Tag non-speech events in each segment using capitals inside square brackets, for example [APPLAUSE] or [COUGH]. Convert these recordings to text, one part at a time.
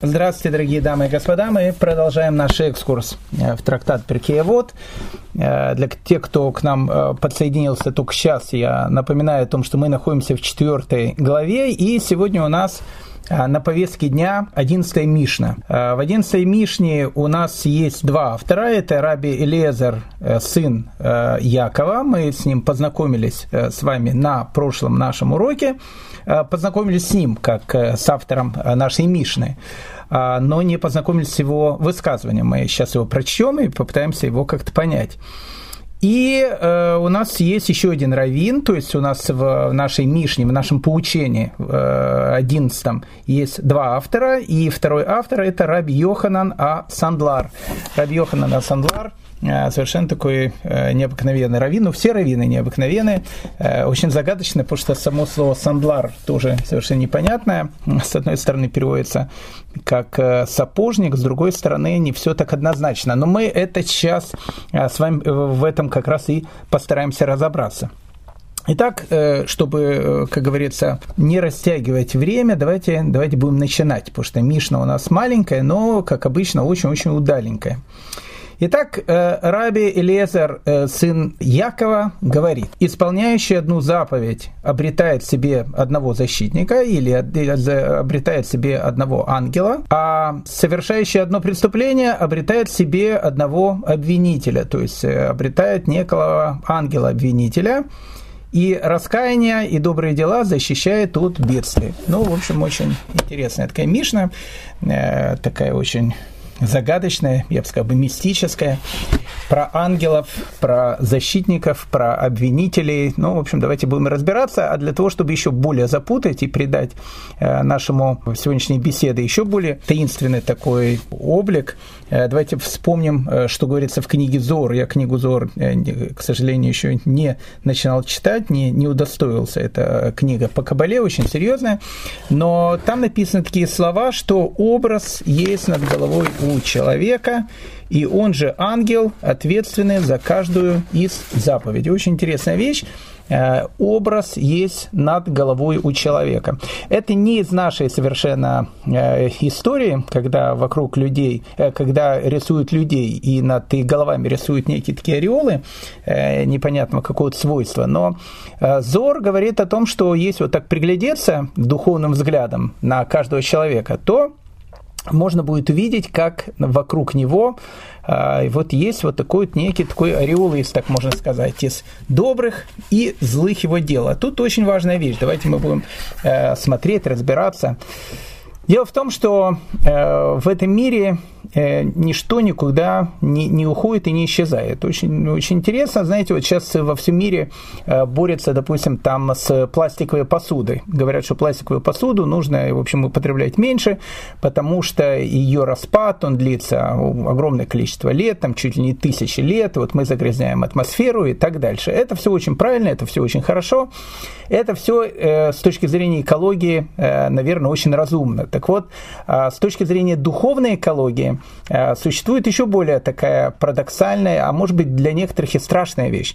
Здравствуйте, дорогие дамы и господа. Мы продолжаем наш экскурс э, в трактат Перкеевод. Э, для тех, кто к нам э, подсоединился только сейчас, я напоминаю о том, что мы находимся в четвертой главе, и сегодня у нас на повестке дня 11 Мишна. В 11 Мишне у нас есть два автора. Это Раби Элезер, сын Якова. Мы с ним познакомились с вами на прошлом нашем уроке. Э, познакомились с ним, как э, с автором э, нашей Мишны, но не познакомились с его высказыванием. Мы сейчас его прочтем и попытаемся его как-то понять. И э, у нас есть еще один раввин, то есть у нас в нашей Мишне, в нашем поучении, одиннадцатом, есть два автора, и второй автор – это Раби Йоханан А. Сандлар. Раби Йоханан А. Сандлар – Э, совершенно такой э, необыкновенный раввин. Ну, все раввины необыкновенные, э, очень загадочные, потому что само слово «сандлар» тоже совершенно непонятное. С одной стороны переводится как «сапожник», с другой стороны не все так однозначно. Но мы это сейчас с вами в этом как раз и постараемся разобраться. Итак, чтобы, как говорится, не растягивать время, давайте, давайте будем начинать, потому что Мишна у нас маленькая, но, как обычно, очень-очень удаленькая. Итак, э, Раби Элезер, э, сын Якова, говорит, исполняющий одну заповедь обретает себе одного защитника или обретает себе одного ангела, а совершающий одно преступление обретает себе одного обвинителя, то есть э, обретает некого ангела-обвинителя, и раскаяние и добрые дела защищает от бедствий. Ну, в общем, очень интересная такая Мишна, такая очень загадочное, я бы сказал, мистическое, про ангелов, про защитников, про обвинителей. Ну, в общем, давайте будем разбираться. А для того, чтобы еще более запутать и придать э, нашему сегодняшней беседе еще более таинственный такой облик, э, давайте вспомним, э, что говорится в книге Зор. Я книгу Зор, к сожалению, еще не начинал читать, не, не удостоился. Это книга по Кабале, очень серьезная. Но там написаны такие слова, что образ есть над головой у человека, и он же ангел, ответственный за каждую из заповедей. Очень интересная вещь э, образ есть над головой у человека. Это не из нашей совершенно э, истории, когда вокруг людей, э, когда рисуют людей и над их головами рисуют некие такие ореолы непонятного какого-то свойства, но Зор говорит о том, что если вот так приглядеться духовным взглядом на каждого человека, то можно будет увидеть, как вокруг него э, вот есть вот такой вот некий такой ореол, если так можно сказать, из добрых и злых его дел. А тут очень важная вещь. Давайте мы будем э, смотреть, разбираться. Дело в том, что э, в этом мире э, ничто никуда не, не уходит и не исчезает. Очень, очень интересно, знаете, вот сейчас во всем мире э, борются, допустим, там с пластиковой посудой. Говорят, что пластиковую посуду нужно, в общем, употреблять меньше, потому что ее распад, он длится огромное количество лет, там чуть ли не тысячи лет, вот мы загрязняем атмосферу и так дальше. Это все очень правильно, это все очень хорошо. Это все э, с точки зрения экологии, э, наверное, очень разумно так вот, а, с точки зрения духовной экологии, а, существует еще более такая парадоксальная, а может быть для некоторых и страшная вещь.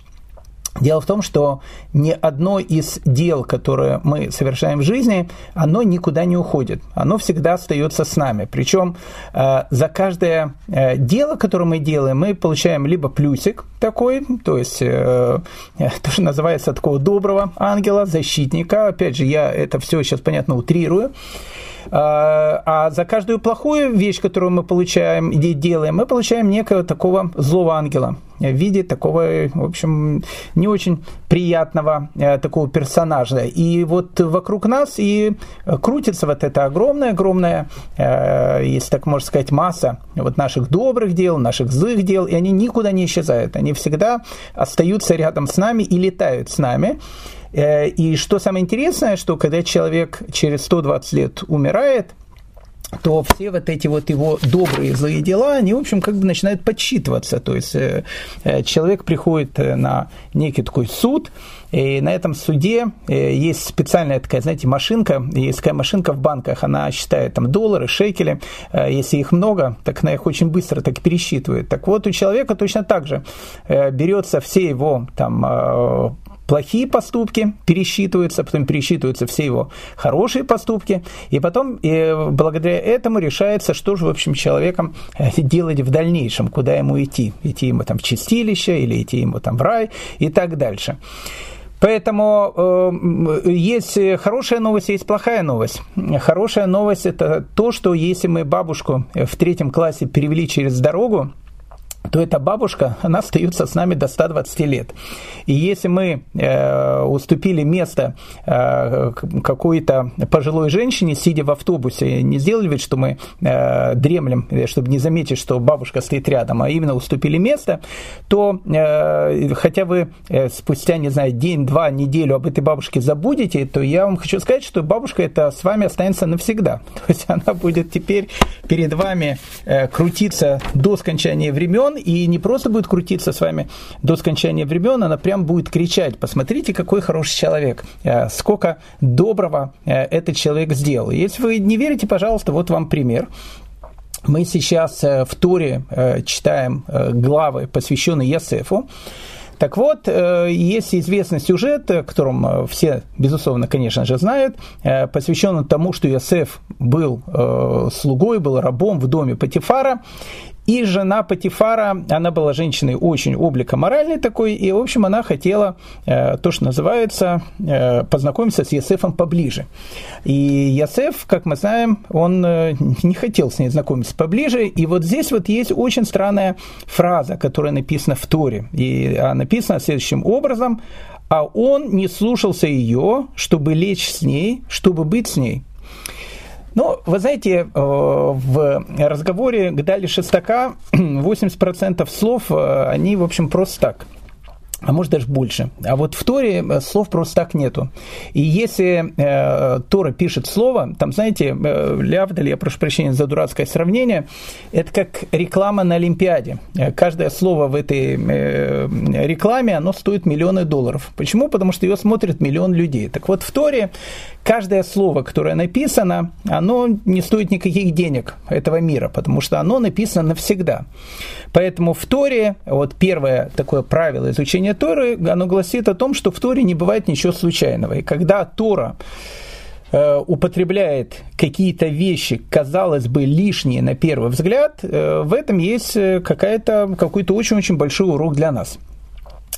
Дело в том, что ни одно из дел, которые мы совершаем в жизни, оно никуда не уходит. Оно всегда остается с нами. Причем э, за каждое э, дело, которое мы делаем, мы получаем либо плюсик такой, то есть э, [LAUGHS] то, что называется такого доброго ангела, защитника. Опять же, я это все сейчас, понятно, утрирую. А, а за каждую плохую вещь, которую мы получаем и делаем, мы получаем некого такого злого ангела в виде такого, в общем, не очень приятного э, такого персонажа. И вот вокруг нас и крутится вот эта огромная-огромная, э, если так можно сказать, масса вот наших добрых дел, наших злых дел, и они никуда не исчезают. Они всегда остаются рядом с нами и летают с нами. Э, и что самое интересное, что когда человек через 120 лет умирает, то все вот эти вот его добрые злые дела, они, в общем, как бы начинают подсчитываться. То есть э, э, человек приходит на некий такой суд, и на этом суде есть специальная такая, знаете, машинка, есть такая машинка в банках, она считает там доллары, шекели, если их много, так она их очень быстро так пересчитывает. Так вот, у человека точно так же берется все его там плохие поступки пересчитываются, потом пересчитываются все его хорошие поступки, и потом и благодаря этому решается, что же, в общем, человеком э, делать в дальнейшем, куда ему идти. Идти ему там в чистилище или идти ему там в рай и так дальше. Поэтому э, есть хорошая новость, есть плохая новость. Хорошая новость это то, что если мы бабушку в третьем классе перевели через дорогу, то эта бабушка, она остается с нами до 120 лет. И если мы э, уступили место э, какой-то пожилой женщине, сидя в автобусе, не сделали вид, что мы э, дремлем, чтобы не заметить, что бабушка стоит рядом, а именно уступили место, то э, хотя вы э, спустя, не знаю, день, два, неделю об этой бабушке забудете, то я вам хочу сказать, что бабушка это с вами останется навсегда. [LAUGHS] То есть она будет теперь перед вами э, крутиться до скончания времен, и не просто будет крутиться с вами до скончания времен, она прям будет кричать, посмотрите, какой хороший человек, э, сколько доброго э, этот человек сделал. Если вы не верите, пожалуйста, вот вам пример. Мы сейчас э, в Туре читаем главы, посвященные Ясефу. Так вот, есть известный сюжет, которым все, безусловно, конечно же, знают, посвященный тому, что Иосиф был слугой, был рабом в доме Патифара, и жена Патифара, она была женщиной очень облика моральной такой, и, в общем, она хотела, э, то, что называется, э, познакомиться с Ясефом поближе. И Ясеф, как мы знаем, он э, не хотел с ней знакомиться поближе, и вот здесь вот есть очень странная фраза, которая написана в Торе, и написана следующим образом, а он не слушался ее, чтобы лечь с ней, чтобы быть с ней. Ну, вы знаете, э, в разговоре Гдали Шестака [CLEARS THROAT] 80% слов, э, они, в общем, просто так а может даже больше. А вот в Торе э, слов просто так нету. И если э, Тора пишет слово, там, знаете, э, Лявдаль, я прошу прощения за дурацкое сравнение, это как реклама на Олимпиаде. Э, каждое слово в этой э, рекламе, оно стоит миллионы долларов. Почему? Потому что ее смотрит миллион людей. Так вот, в Торе каждое слово, которое написано, оно не стоит никаких денег этого мира, потому что оно написано навсегда. Поэтому в Торе, вот первое такое правило изучения Торы, оно гласит о том, что в Торе не бывает ничего случайного. И когда Тора э, употребляет какие-то вещи, казалось бы, лишние на первый взгляд, э, в этом есть э, какая-то, какой-то очень-очень большой урок для нас.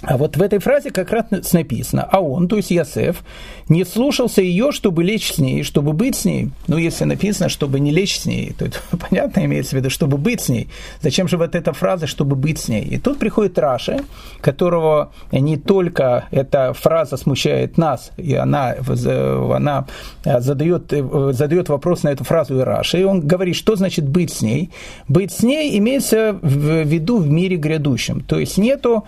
А вот в этой фразе как раз написано, а он, то есть Ясеф, не слушался ее, чтобы лечь с ней, чтобы быть с ней. Ну, если написано, чтобы не лечь с ней, то это [LAUGHS] понятно имеется в виду, чтобы быть с ней. Зачем же вот эта фраза, чтобы быть с ней? И тут приходит Раши, которого не только эта фраза смущает нас, и она, она задает, задает вопрос на эту фразу и Раши, и он говорит, что значит быть с ней? Быть с ней имеется в виду в мире грядущем. То есть нету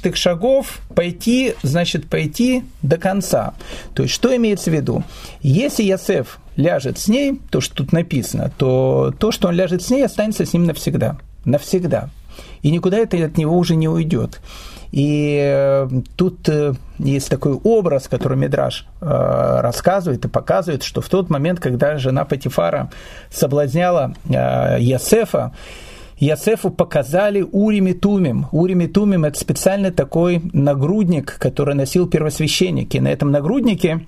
половинчатых шагов, пойти, значит, пойти до конца. То есть, что имеется в виду? Если Ясеф ляжет с ней, то, что тут написано, то то, что он ляжет с ней, останется с ним навсегда. Навсегда. И никуда это от него уже не уйдет. И э, тут э, есть такой образ, который Мидраш э, рассказывает и показывает, что в тот момент, когда жена Патифара соблазняла Ясефа, Ясефу показали Урим и Тумим. Урим и Тумим – это специальный такой нагрудник, который носил первосвященник. И на этом нагруднике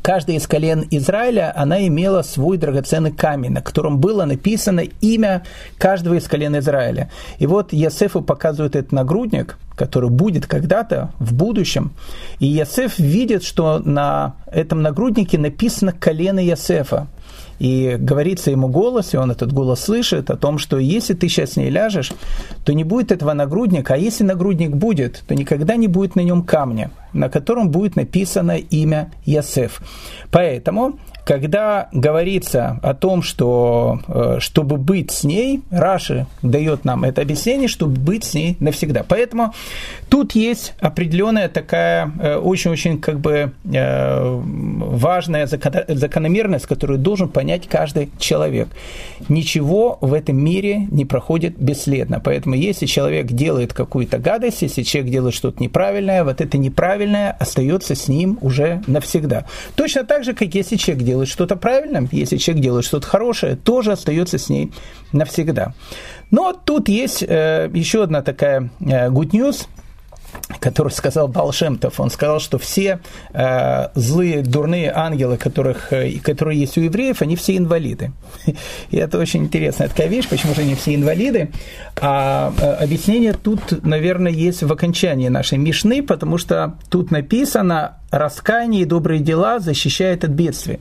каждая из колен Израиля, она имела свой драгоценный камень, на котором было написано имя каждого из колен Израиля. И вот Ясефу показывает этот нагрудник, который будет когда-то в будущем. И Ясеф видит, что на этом нагруднике написано колено Ясефа. И говорится ему голос, и он этот голос слышит о том, что если ты сейчас с ней ляжешь, то не будет этого нагрудника, а если нагрудник будет, то никогда не будет на нем камня, на котором будет написано имя Ясеф. Поэтому когда говорится о том, что э, чтобы быть с ней, Раши дает нам это объяснение, чтобы быть с ней навсегда. Поэтому тут есть определенная такая э, очень-очень как бы э, важная закономерность, которую должен понять каждый человек. Ничего в этом мире не проходит бесследно. Поэтому если человек делает какую-то гадость, если человек делает что-то неправильное, вот это неправильное остается с ним уже навсегда. Точно так же, как если человек делает что-то правильно, если человек делает что-то хорошее, тоже остается с ней навсегда. Но тут есть э, еще одна такая э, good news. Который сказал Балшемтов, он сказал, что все э, злые, дурные ангелы, которых, э, которые есть у евреев, они все инвалиды. [LAUGHS] И это очень интересная такая вещь, почему же они все инвалиды. А э, объяснение тут, наверное, есть в окончании нашей Мишны, потому что тут написано «раскаяние и добрые дела защищают от бедствия».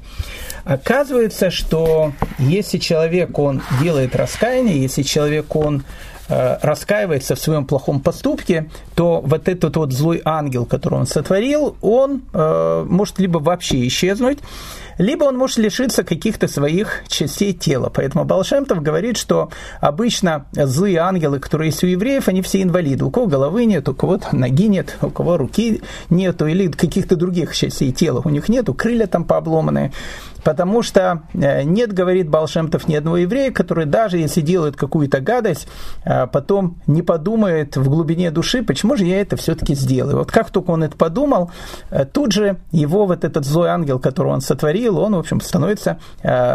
Оказывается, что если человек, он делает раскаяние, если человек, он раскаивается в своем плохом поступке, то вот этот вот злой ангел, который он сотворил, он э, может либо вообще исчезнуть, либо он может лишиться каких-то своих частей тела. Поэтому Балшемтов говорит, что обычно злые ангелы, которые есть у евреев, они все инвалиды. У кого головы нет, у кого ноги нет, у кого руки нету, или каких-то других частей тела у них нету, крылья там пообломанные. Потому что э, нет, говорит Балшемтов, ни одного еврея, который даже если делает какую-то гадость, э, потом не подумает в глубине души, почему же я это все-таки сделаю. Вот как только он это подумал, э, тут же его вот этот злой ангел, которого он сотворил, он, в общем, становится,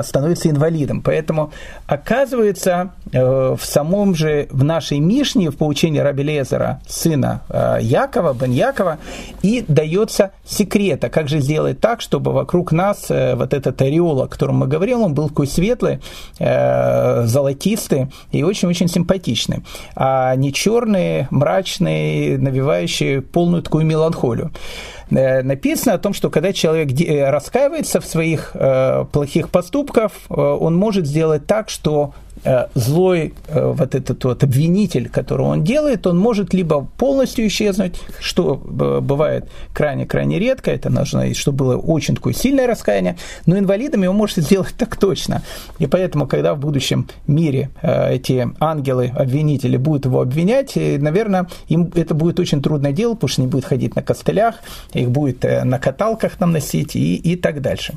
становится инвалидом. Поэтому оказывается в самом же, в нашей Мишне, в поучении Раби Лезера, сына Якова, Бен Якова, и дается секрет, а как же сделать так, чтобы вокруг нас вот этот ореол, о котором мы говорили, он был такой светлый, э, золотистый и очень-очень симпатичный, а не черный, мрачный, навевающий полную такую меланхолию э, написано о том, что когда человек э, раскаивается в своих э, плохих поступках, э, он может сделать так, что Э, злой э, вот этот вот обвинитель, которого он делает, он может либо полностью исчезнуть, что э, бывает крайне-крайне редко, это нужно, чтобы было очень такое сильное раскаяние, но инвалидами он может сделать так точно. И поэтому, когда в будущем мире эти ангелы, обвинители будут его обвинять, наверное, им это будет очень трудное дело, потому что не будет ходить на костылях, их будет на каталках там носить и, и так дальше.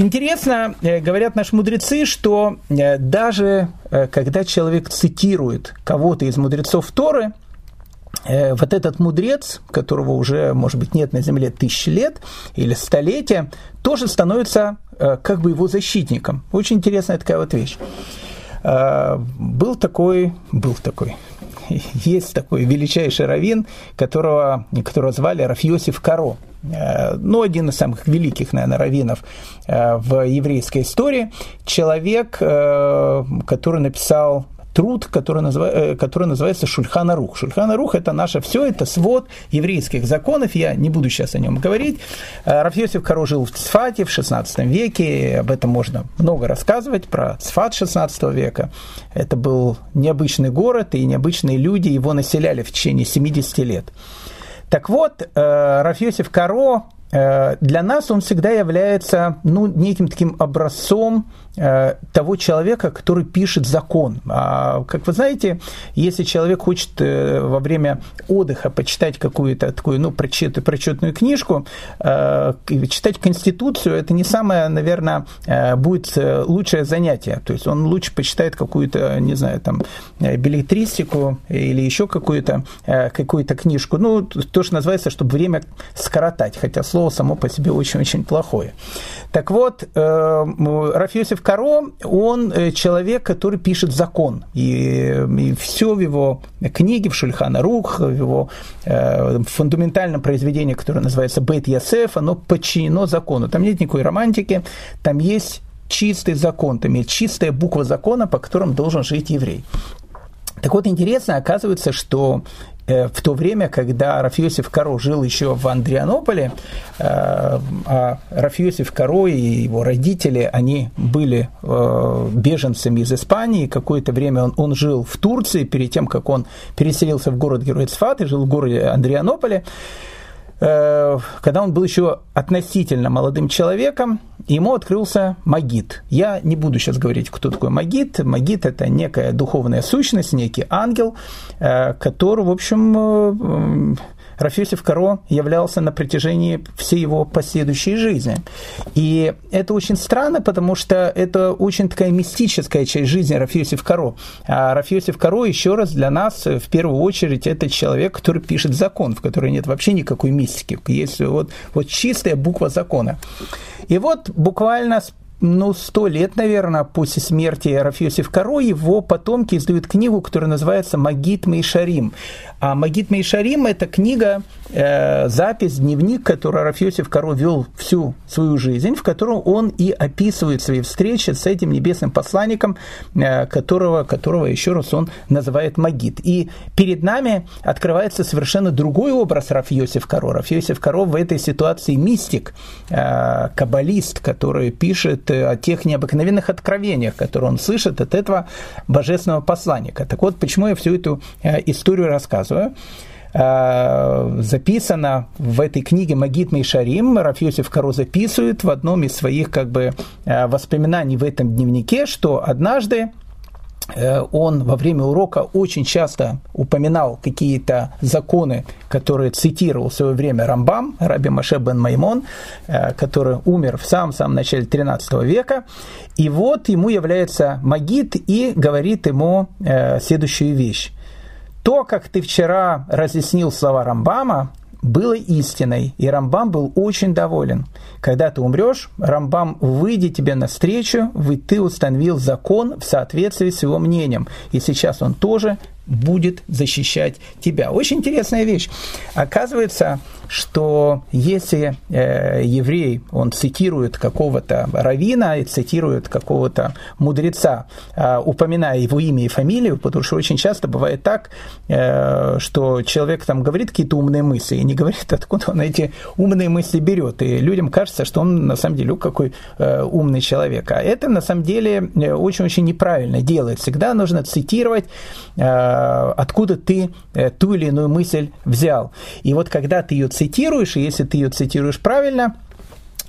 Интересно, э, говорят наши мудрецы, что э, даже э, когда человек цитирует кого-то из мудрецов Торы, вот этот мудрец, которого уже, может быть, нет на земле тысячи лет или столетия, тоже становится как бы его защитником. Очень интересная такая вот вещь. Был такой, был такой, [LAUGHS] есть такой величайший раввин, которого, которого звали Рафьосиф Каро. Э, ну, один из самых великих, наверное, раввинов э, в еврейской истории. Человек, э, который написал труд, который, называ, который называется Шульхана Рух. Шульхана Рух – это наше все, это свод еврейских законов, я не буду сейчас о нем говорить. Рафьосиф Каро жил в Цфате в XVI веке, об этом можно много рассказывать, про Цфат XVI века. Это был необычный город, и необычные люди его населяли в течение 70 лет. Так вот, э, Рафьосиф Каро э, для нас он всегда является ну, неким таким образцом Э, того человека, который пишет закон. А, как вы знаете, если человек хочет э, во время отдыха почитать какую-то такую, ну, прочет, прочетную книжку, э, читать Конституцию, это не самое, наверное, будет лучшее занятие. То есть он лучше почитает какую-то, не знаю, там, билетристику или еще какую-то какую книжку. Ну, то, что называется, чтобы время скоротать, хотя слово само по себе очень-очень плохое. Так вот, Рафиосиф Иосиф Каро, он э, человек, который пишет закон. И, и все в его книге, в Шульхана Рух, в его э, фундаментальном произведении, которое называется Бет Ясеф, оно подчинено закону. Там нет никакой романтики, там есть чистый закон, там есть чистая буква закона, по которым должен жить еврей. Так вот, интересно, оказывается, что Э, в то время, когда Рафиосиф Каро жил еще в Андрианополе, э, а Рафиосиф Каро и его родители, они были э, беженцами из Испании, какое-то время он, он жил в Турции, перед тем, как он переселился в город Герой Цфат и жил в городе Андрианополе, Э, когда он был еще относительно молодым человеком, ему открылся Магит. Я не буду сейчас говорить, кто такой Магит. Магит – это некая духовная сущность, некий ангел, э, который, в общем, э, Рафиосиф Каро являлся на протяжении всей его последующей жизни. И это очень странно, потому что это очень такая мистическая часть жизни Рафиосиф Каро. А Рафиосиф Каро, еще раз, для нас в первую очередь это человек, который пишет закон, в котором нет вообще никакой мистики. Есть вот, вот чистая буква закона. И вот буквально ну, сто лет, наверное, после смерти Рафиосиф Каро, его потомки издают книгу, которая называется «Магит Мейшарим». А «Магит Мейшарим» – это книга, э, запись, дневник, который Рафиосиф Каро вел всю свою жизнь, в котором он и описывает свои встречи с этим небесным посланником, э, которого, которого еще раз он называет Магит. И перед нами открывается совершенно другой образ Рафиосиф Каро. Рафиосиф Каро в этой ситуации мистик, э, каббалист, который пишет о тех необыкновенных откровениях, которые он слышит от этого божественного посланника. Так вот, почему я всю эту э, историю рассказываю? Э, записано в этой книге Магит Мейшарим, Рафьосиф Каро записывает в одном из своих как бы, э, воспоминаний в этом дневнике, что однажды Э, он во время урока очень часто упоминал какие-то законы, которые цитировал в свое время Рамбам, Раби Маше бен Маймон, э, который умер в самом-самом начале 13 века. И вот ему является Магид и говорит ему э, следующую вещь. То, как ты вчера разъяснил слова Рамбама, было истиной, и Рамбам был очень доволен. Когда ты умрешь, Рамбам выйдет тебе навстречу, ведь ты установил закон в соответствии с его мнением, и сейчас он тоже будет защищать тебя. Очень интересная вещь. Оказывается, что если э, еврей, он цитирует какого-то равина, цитирует какого-то мудреца, э, упоминая его имя и фамилию, потому что очень часто бывает так, э, что человек там говорит какие-то умные мысли и не говорит, откуда он эти умные мысли берет. И людям кажется, что он на самом деле какой э, умный человек. А это на самом деле э, очень-очень неправильно делает. Всегда нужно цитировать, э, откуда ты э, ту или иную мысль взял. И вот когда ты ее цитируешь, и если ты ее цитируешь правильно,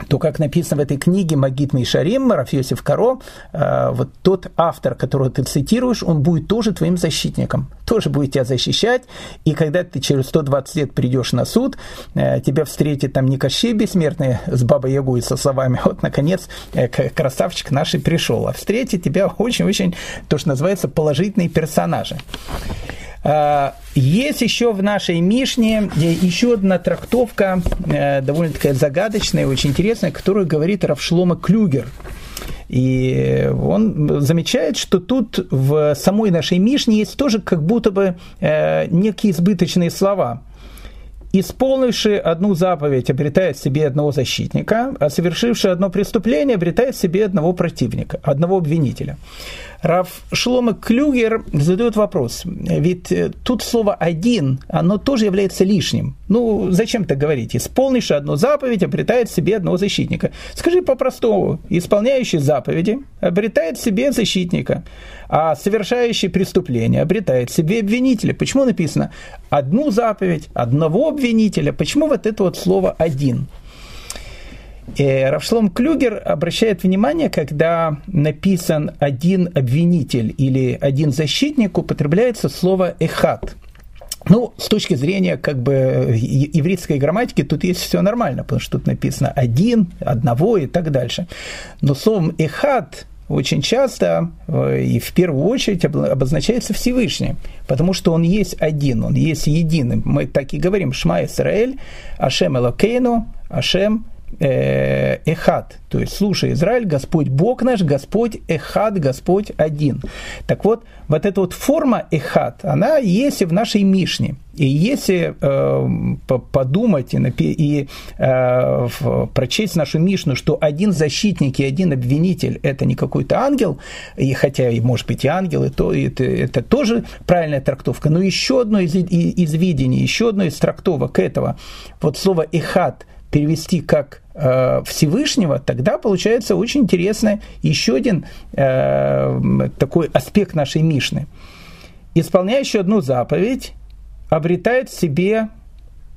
то, как написано в этой книге Магит Мишарим, Рафьосиф Каро, э, вот тот автор, которого ты цитируешь, он будет тоже твоим защитником, тоже будет тебя защищать, и когда ты через 120 лет придешь на суд, э, тебя встретит там не Кощей Бессмертный с Бабой Ягой со словами, вот, наконец, э, красавчик наш и пришел, а встретит тебя очень-очень, то, что называется, положительные персонажи. А, есть еще в нашей Мишне еще одна трактовка, э, довольно-таки загадочная, очень интересная, которая говорит Равшлома Клюгер. И он замечает, что тут в самой нашей Мишне есть тоже как будто бы э, некие избыточные слова. Исполнивший одну заповедь обретает себе одного защитника, а совершивший одно преступление обретает себе одного противника, одного обвинителя. Раф Шлома Клюгер задает вопрос, ведь э, тут слово «один», оно тоже является лишним. Ну, зачем так говорить? Исполнивший одну заповедь обретает себе одного защитника. Скажи по-простому, исполняющий заповеди обретает себе защитника, а совершающий преступление обретает себе обвинителя. Почему написано одну заповедь, одного обвинителя? Почему вот это вот слово «один»? И Равшлом Клюгер обращает внимание, когда написан один обвинитель или один защитник, употребляется слово «эхат». Ну, с точки зрения как бы еврейской грамматики тут есть все нормально, потому что тут написано один, одного и так дальше. Но словом «эхат» очень часто э, и в первую очередь обозначается Всевышний, потому что он есть один, он есть единый. Мы так и говорим «Шма Исраэль», «Ашем Элокейну», «Ашем эхад, то есть слушай, Израиль, Господь Бог наш, Господь Эхад, Господь один. Так вот, вот эта вот форма Эхад, она есть и в нашей Мишне. И если э, подумать и, и э, прочесть нашу Мишну, что один защитник и один обвинитель – это не какой-то ангел, и хотя, и может быть, и ангел, и то, это, это тоже правильная трактовка, но еще одно из, из видений, еще одно из трактовок этого, вот слово «эхад», перевести как э, Всевышнего, тогда получается очень интересный еще один э, такой аспект нашей Мишны. Исполняющий одну заповедь обретает в себе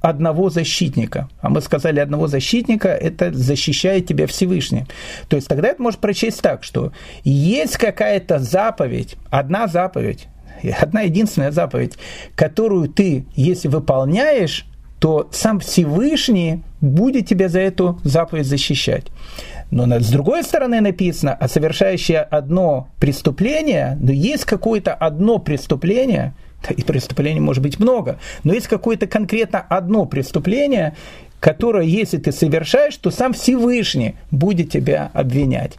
одного защитника. А мы сказали, одного защитника это защищает тебя Всевышний. То есть тогда это может прочесть так, что есть какая-то заповедь, одна заповедь, [LAUGHS] одна единственная заповедь, которую ты, если выполняешь, то сам Всевышний будет тебя за эту заповедь защищать. Но с другой стороны написано, а совершающее одно преступление, но есть какое-то одно преступление, и преступлений может быть много, но есть какое-то конкретно одно преступление, которое, если ты совершаешь, то сам Всевышний будет тебя обвинять.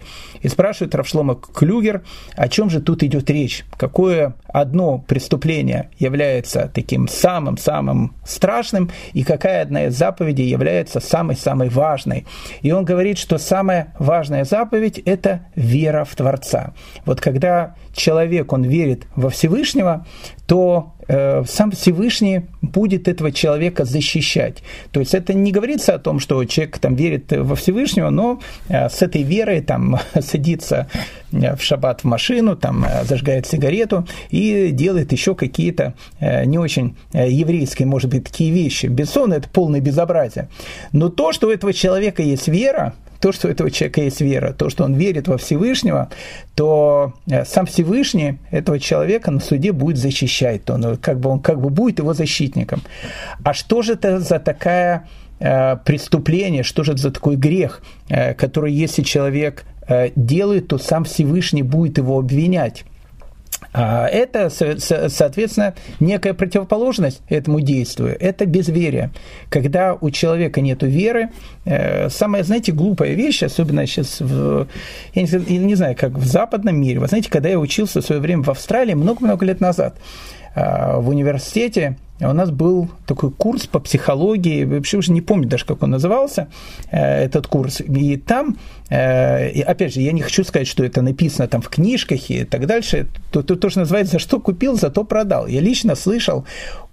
И спрашивает Равшлома Клюгер, о чем же тут идет речь? Какое одно преступление является таким самым-самым страшным, и какая одна из заповедей является самой-самой важной? И он говорит, что самая важная заповедь – это вера в Творца. Вот когда человек, он верит во Всевышнего, то сам Всевышний будет этого человека защищать. То есть это не говорится о том, что человек там верит во Всевышнего, но э, с этой верой там [LAUGHS] садится э, в шаббат в машину, там э, зажигает сигарету и делает еще какие-то э, не очень э, еврейские, может быть, такие вещи. Бессон – это полное безобразие. Но то, что у этого человека есть вера, то, что у этого человека есть вера, то, что он верит во Всевышнего, то э, сам Всевышний этого человека на суде будет защищать, он как бы, он как бы будет его защитником. А что же это за такая э, преступление, что же это за такой грех, э, который если человек э, делает, то сам Всевышний будет его обвинять. А это, соответственно, некая противоположность этому действию. Это безверие. Когда у человека нет веры, э, самая, знаете, глупая вещь, особенно сейчас, в, я не, не знаю, как в западном мире. Вы знаете, когда я учился в свое время в Австралии, много-много лет назад, а, в университете у нас был такой курс по психологии, вообще уже не помню даже, как он назывался, э, этот курс. И там, э, опять же, я не хочу сказать, что это написано там в книжках и так дальше. То, то, то называется, за что купил, зато продал. Я лично слышал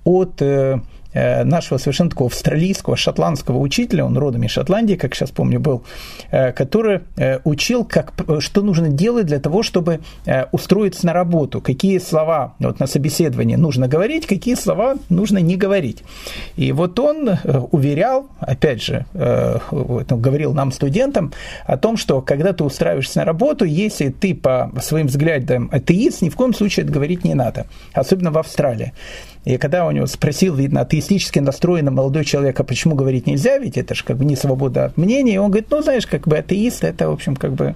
от Э, нашего совершенно такого австралийского, шотландского учителя, он родом из Шотландии, как сейчас помню, был, э, который э, учил, как, что нужно делать для того, чтобы устроиться на работу, какие слова вот, на собеседовании нужно говорить, какие слова нужно не говорить. И вот он уверял, опять же, говорил нам, студентам, о том, что когда ты устраиваешься на работу, если ты по своим взглядам атеист, ни в коем случае это говорить не надо, особенно в Австралии. И когда у него спросил, видно, атеистически настроенный молодой человек, а почему говорить нельзя, ведь это же как бы не свобода от мнения, и он говорит, ну, знаешь, как бы атеист, это, в общем, как бы...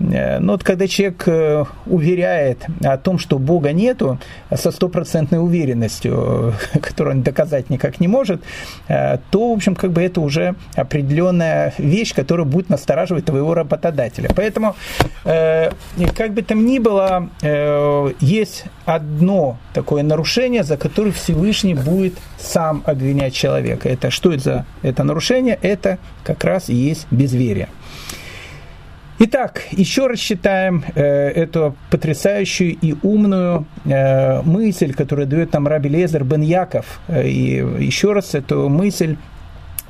Э, ну, вот когда человек э, уверяет о том, что Бога нету, со стопроцентной уверенностью, [LAUGHS] которую он доказать никак не может, э, то, в общем, как бы это уже определенная вещь, которая будет настораживать твоего работодателя. Поэтому, как бы там ни было, есть одно такое нарушение, за которое Всевышний будет сам обвинять человека. Это что это за это нарушение? Это как раз и есть безверие. Итак, еще раз считаем э, эту потрясающую и умную э, мысль, которую дает нам Раби Лезер Бен Яков. Э, и еще раз эту мысль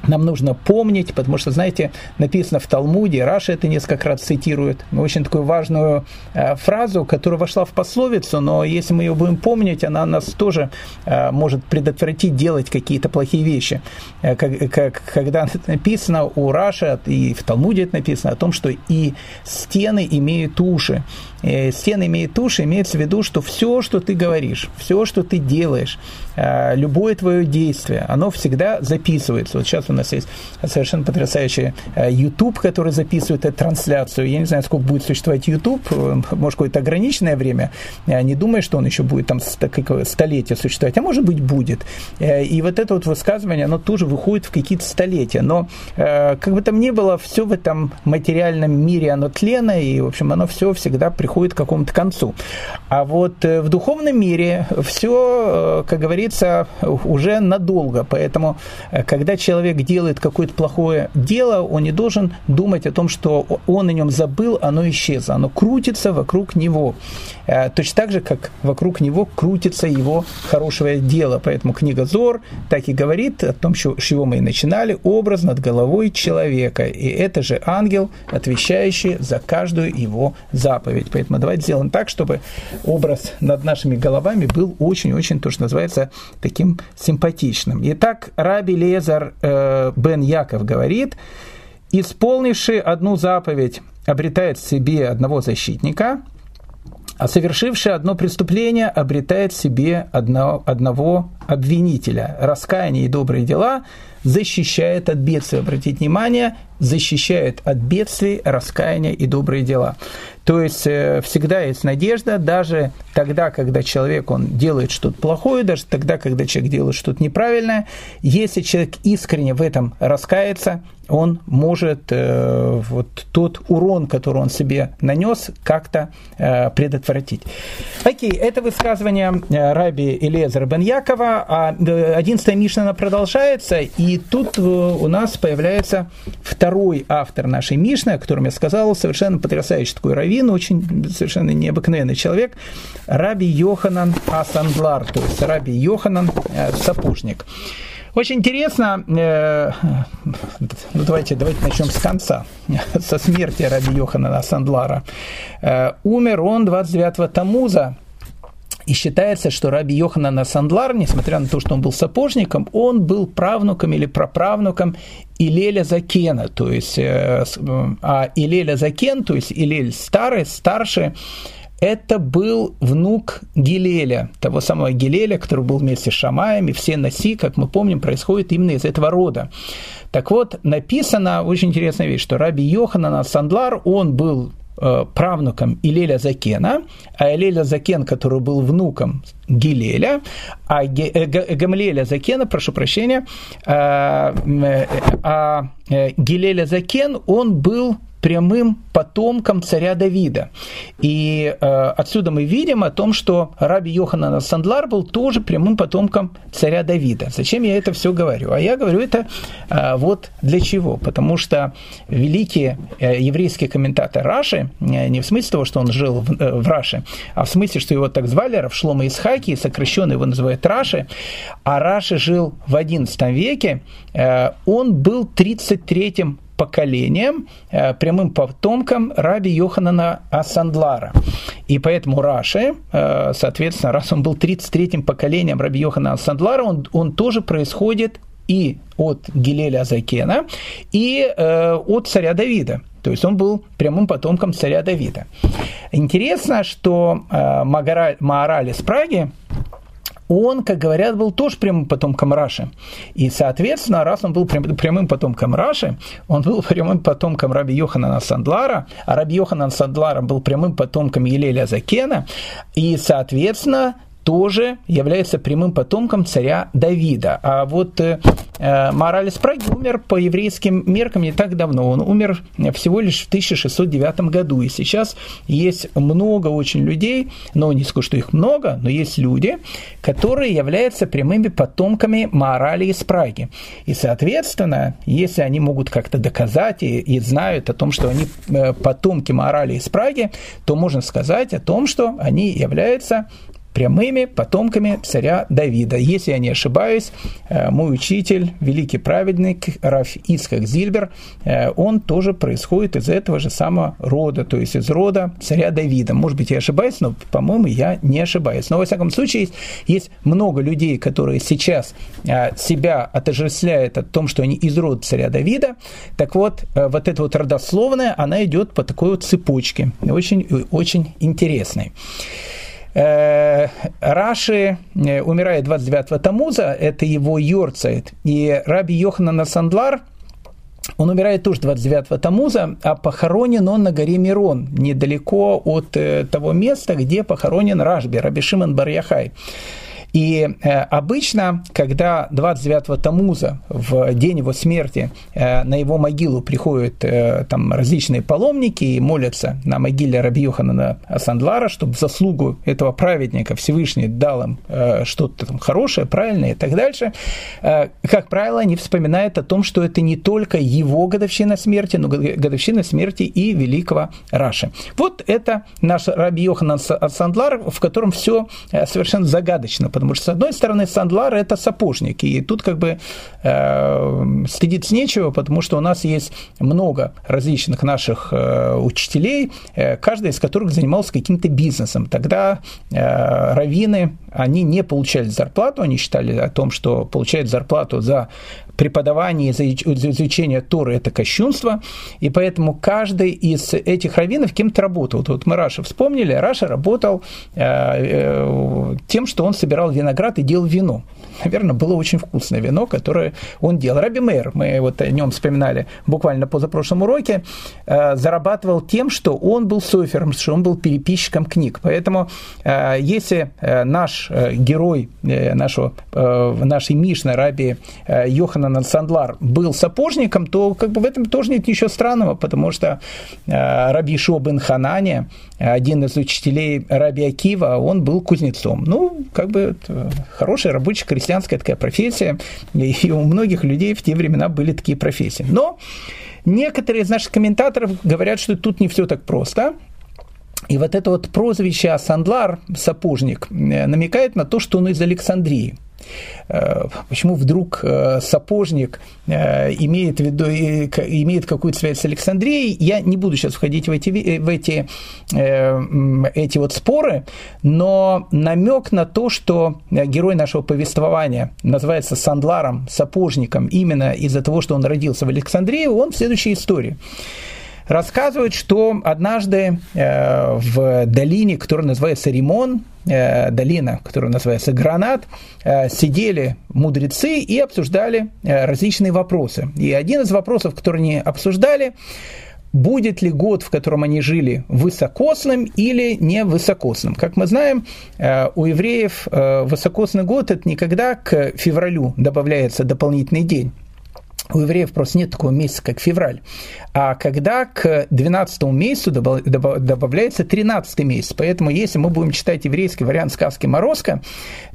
нам нужно помнить, потому что, знаете, написано в Талмуде, Раша это несколько раз цитирует, очень такую важную э, фразу, которая вошла в пословицу, но если мы ее будем помнить, она нас тоже э, может предотвратить делать какие-то плохие вещи. Э, как, как, когда написано у Раша, и в Талмуде это написано о том, что и стены имеют уши. Э, стены имеют уши, имеется в виду, что все, что ты говоришь, все, что ты делаешь, э, любое твое действие, оно всегда записывается. Вот сейчас у нас есть совершенно потрясающий э, YouTube, который записывает эту трансляцию. Я не знаю, сколько будет существовать YouTube, может, какое-то ограниченное время. Не думаю, что он еще будет там столетия существовать, а может быть будет. И вот это вот высказывание, оно тоже выходит в какие-то столетия. Но как бы там ни было, все в этом материальном мире, оно тлено, и, в общем, оно все всегда приходит приходит к какому-то концу. А вот э, в духовном мире все, э, как говорится, уже надолго. Поэтому, э, когда человек делает какое-то плохое дело, он не должен думать о том, что он о нем забыл, оно исчезло. Оно крутится вокруг него. Точно так же, как вокруг него крутится его хорошее дело. Поэтому книга Зор так и говорит о том, с чего мы и начинали, образ над головой человека. И это же ангел, отвечающий за каждую его заповедь. Поэтому давайте сделаем так, чтобы образ над нашими головами был очень-очень, то, что называется, таким симпатичным. Итак, Раби Лезар э, бен Яков говорит, исполнивший одну заповедь обретает себе одного защитника, а совершивший одно преступление обретает себе одно, одного обвинителя. Раскаяние и добрые дела защищает от бедствия. Обратите внимание, защищает от бедствий, раскаяния и добрые дела. То есть э, всегда есть надежда, даже тогда, когда человек он делает что-то плохое, даже тогда, когда человек делает что-то неправильное, если человек искренне в этом раскается, он может э, вот тот урон, который он себе нанес, как-то э, предотвратить. Окей, это высказывание э, раби Элезера бен Якова, а 11 э, Мишна продолжается, и тут у нас появляется второй автор нашей Мишны, о котором я сказал, совершенно потрясающий такой раввин, очень совершенно необыкновенный человек, раби Йоханан Асандлар, то есть раби Йоханан Сапожник. Очень интересно, э, ну давайте, давайте начнем с конца, [LAUGHS] со смерти Раби Йоханана Сандлара. Э, умер он 29 Тамуза, и считается, что Раби Йоханан Сандлар, несмотря на то, что он был сапожником, он был правнуком или праправнуком Илеля Закена, то есть, э, а Илеля Закен, то есть Илель старый, старший, это был внук Гилеля, того самого Гилеля, который был вместе с Шамаями. Все Наси, как мы помним, происходит именно из этого рода. Так вот, написано очень интересная вещь, что Раби Йоханан Сандлар, он был э, правнуком Илеля Закена, а Илеля Закен, который был внуком Гилеля, а э, Гамлеля Закена, прошу прощения, э, а Гилеля Закен, он был прямым потомком царя Давида. И э, отсюда мы видим о том, что Раби Йоханан Сандлар был тоже прямым потомком царя Давида. Зачем я это все говорю? А я говорю это э, вот для чего. Потому что великий э, еврейский комментатор Раши, э, не в смысле того, что он жил в, э, в Раше, а в смысле, что его так звали, Равшлома Исхаки, и сокращенно его называют Раши, а Раши жил в XI веке, э, он был 33-м поколением, э, прямым потомком раби Йоханана Асандлара. И поэтому Раши, э, соответственно, раз он был 33-м поколением раби Йоханана Асандлара, он, он тоже происходит и от Гилеля Азакена, и э, от царя Давида. То есть он был прямым потомком царя Давида. Интересно, что э, Маораль из Праги, он, как говорят, был тоже прямым потомком Раши. И, соответственно, раз он был прямым потомком Раши, он был [LAUGHS] прямым потомком Раби Йоханана Сандлара, а Раби Йоханан Сандлара был прямым потомком Елеля Закена, и, соответственно, тоже является прямым потомком царя Давида. А вот э, э Моралес Праги умер по еврейским меркам не так давно. Он умер всего лишь в 1609 году. И сейчас есть много очень людей, но не скажу, что их много, но есть люди, которые являются прямыми потомками Морали из Праги. И, соответственно, если они могут как-то доказать и, и знают о том, что они э, потомки Морали из Праги, то можно сказать о том, что они являются прямыми потомками царя Давида. Если я не ошибаюсь, э, мой учитель, великий праведник Раф Ицхак Зильбер, э, он тоже происходит из этого же самого рода, то есть из рода царя Давида. Может быть, я ошибаюсь, но, по-моему, я не ошибаюсь. Но, во всяком случае, есть, есть много людей, которые сейчас э, себя отождествляют о том, что они из рода царя Давида. Так вот, вот эта вот родословная, она идет по такой вот цепочке, очень, очень интересной. Э, Раши э, умирает 29 Тамуза, это его Йорцайт, и Раби Йоханан Сандлар, он умирает тоже 29 Тамуза, а похоронен он на горе Мирон, недалеко от э, того места, где похоронен Рашби, Раби Шимон Барьяхай. И э, обычно, когда 29-го Тамуза, в день его смерти, э, на его могилу приходят э, там различные паломники и молятся на могиле Раби Асандлара, чтобы заслугу этого праведника Всевышний дал им что-то там хорошее, правильное и так дальше, как правило, они вспоминают о том, что это не только его годовщина смерти, но годовщина смерти и великого Раши. Вот это наш Раби Асандлар, в котором все совершенно загадочно, Потому что, с одной стороны, Сандлар – это сапожник, и тут как бы э, стыдиться нечего, потому что у нас есть много различных наших э, учителей, э, каждый из которых занимался каким-то бизнесом. Тогда э, раввины они не получали зарплату, они считали о том, что получают зарплату за преподавание, за изучение Торы – это кощунство, и поэтому каждый из этих раввинов кем-то работал. Вот, мы Раши вспомнили, Раши работал э, э, тем, что он собирал виноград и делал вино. Наверное, было очень вкусное вино, которое он делал. Раби Мейер, мы вот о нем вспоминали буквально позапрошлом уроке, э, зарабатывал тем, что он был софером, что он был переписчиком книг. Поэтому если наш герой нашего, нашей Мишны, Раби Йохан Йоханан Сандлар был сапожником, то как бы в этом тоже нет ничего странного, потому что э, Раби Шо бен Ханане, один из учителей Раби Акива, он был кузнецом. Ну, как бы хорошая рабочая крестьянская такая профессия, и у многих людей в те времена были такие профессии. Но некоторые из наших комментаторов говорят, что тут не все так просто, и вот это вот прозвище Сандлар, сапожник, э, намекает на то, что он из Александрии. Э, почему вдруг э, сапожник э, имеет, в виду, имеет какую-то связь с Александрией, я не буду сейчас входить в эти, в эти, эти вот споры, но намек на то, что герой нашего повествования называется Сандларом, сапожником, именно из-за того, что он родился в Александрии, он в следующей истории рассказывают, что однажды э, в долине, которая называется Римон, э, долина, которая называется Гранат, э, сидели мудрецы и обсуждали различные вопросы. И один из вопросов, который они обсуждали, будет ли год, в котором они жили, высокосным или не высокосным. Как мы знаем, у евреев высокосный год – это никогда к февралю добавляется дополнительный день у евреев просто нет такого месяца, как февраль. А когда к 12 месяцу добавляется 13 месяц. Поэтому если мы будем читать еврейский вариант сказки «Морозко»,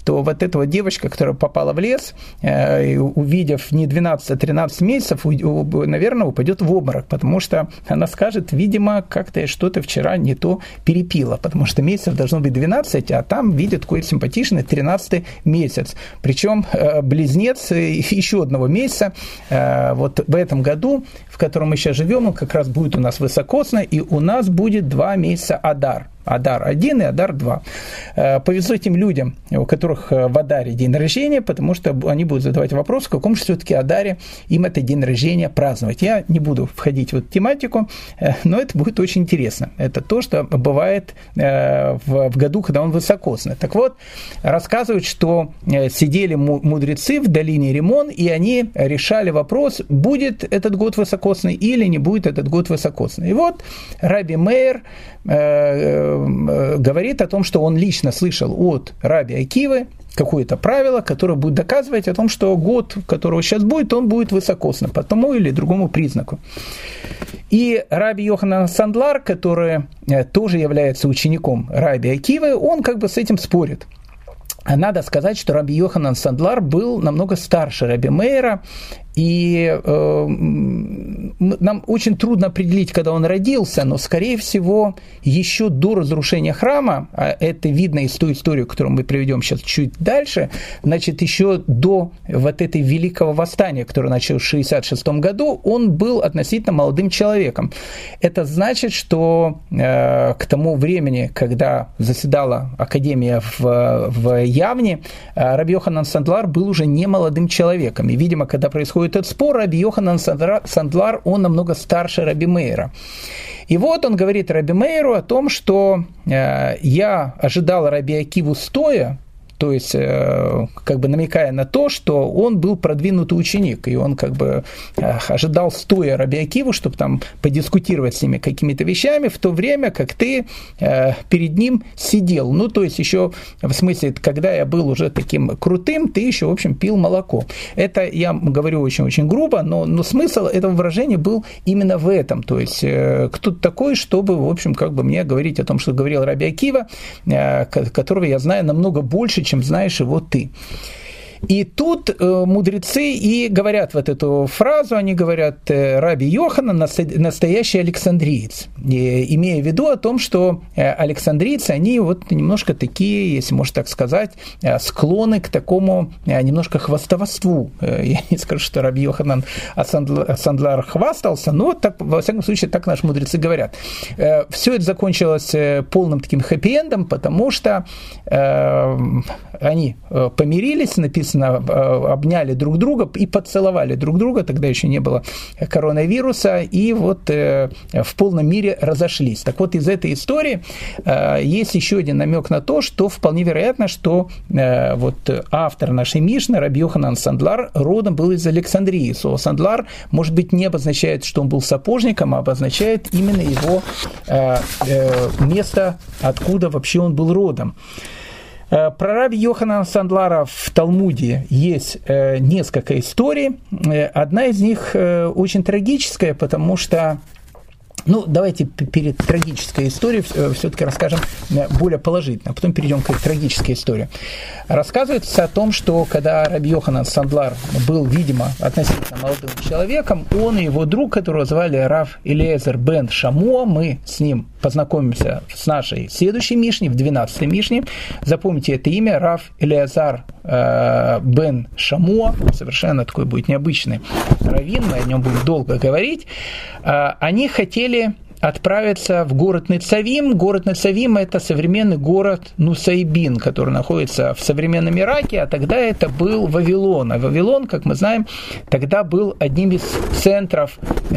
то вот эта вот девочка, которая попала в лес, э, увидев не 12, а 13 месяцев, наверное, упадет в обморок, потому что она скажет, видимо, как-то я что-то вчера не то перепила, потому что месяцев должно быть 12, а там видят какой-то симпатичный 13 месяц. Причем э, близнец еще одного месяца Э, вот в этом году, в котором мы сейчас живем, он как раз будет у нас высокосно, и у нас будет два месяца Адар – Адар 1 и Адар 2. Э, повезло тем людям, у которых э, в Адаре день рождения, потому что они будут задавать вопрос, в каком же все-таки Адаре им это день рождения праздновать. Я не буду входить в эту тематику, э, но это будет очень интересно. Это то, что бывает в году, когда он высокосный. Так вот, рассказывают, что сидели мудрецы в долине Римон, и они решали вопрос, будет этот год высокосный или не будет этот год высокосный. И вот Раби Мейер говорит о том, что он лично слышал от Раби Акивы какое-то правило, которое будет доказывать о том, что год, которого сейчас будет, он будет высокосным по тому или другому признаку. И Раби Йоханан Сандлар, который э, тоже является учеником Раби Акивы, он как бы с этим спорит. Надо сказать, что Раби Йоханан Сандлар был намного старше Раби Мейера, и э, нам очень трудно определить, когда он родился, но, скорее всего, еще до разрушения храма, а это видно из той истории, которую мы приведем сейчас чуть дальше, значит, еще до вот этой великого восстания, которое началось в 66 году, он был относительно молодым человеком. Это значит, что э, к тому времени, когда заседала Академия в, в Явне, э, Раби Сандлар был уже не молодым человеком. И, видимо, когда происходит этот спор, Раби Йоханан Сандлар, он намного старше Раби Мейра. И вот он говорит Раби Мейру о том, что э, я ожидал Раби Акиву стоя, то есть э, как бы намекая на то, что он был продвинутый ученик, и он как бы э, ожидал стоя Раби чтобы там подискутировать с ними какими-то вещами, в то время как ты э, перед ним сидел. Ну, то есть еще в смысле, когда я был уже таким крутым, ты еще, в общем, пил молоко. Это я говорю очень-очень грубо, но, но смысл этого выражения был именно в этом. То есть кто то такой, чтобы, в общем, как бы мне говорить о том, что говорил Раби Акива, которого я знаю намного больше, чем знаешь его ты. И тут э, мудрецы и говорят вот эту фразу, они говорят, э, Раби Йохана настоящий александриец, имея в виду о том, что э, александрийцы, они вот немножко такие, если можно так сказать, склонны к такому немножко хвастовству. Я не скажу, что Раби Йоханан Асандлар хвастался, но так, во всяком случае так наши мудрецы говорят. Все это закончилось полным таким хэппи-эндом, потому что они помирились, написано, э, обняли друг друга и поцеловали друг друга, тогда еще не было коронавируса, и вот э, в полном мире разошлись. Так вот, из этой истории э, есть еще один намек на то, что вполне вероятно, что вот автор нашей Мишны, Раби Йоханан Сандлар, родом был из Александрии. Слово Сандлар, может быть, не обозначает, что он был сапожником, а обозначает именно его место, откуда вообще он был родом. Э, про раби Йоханана Сандлара в Талмуде есть э, несколько историй. Э, одна из них очень трагическая, потому что ну, давайте перед трагической историей все-таки расскажем более положительно, а потом перейдем к трагической истории. Рассказывается о том, что когда Раби Йоханан Сандлар был, видимо, относительно молодым человеком, он и его друг, которого звали Раф Илиезер Бен Шамо, мы с ним познакомимся с нашей следующей Мишней, в 12-й Мишне. Запомните это имя, Раф Илиазар э, Бен Шамо, совершенно такой будет необычный раввин, мы о нем будем долго говорить. Э, они хотели деле отправиться в город Нецавим. Город Нецавим – это современный город Нусайбин, который находится в современном Ираке, а тогда это был Вавилон. А Вавилон, как мы знаем, тогда был одним из центров э,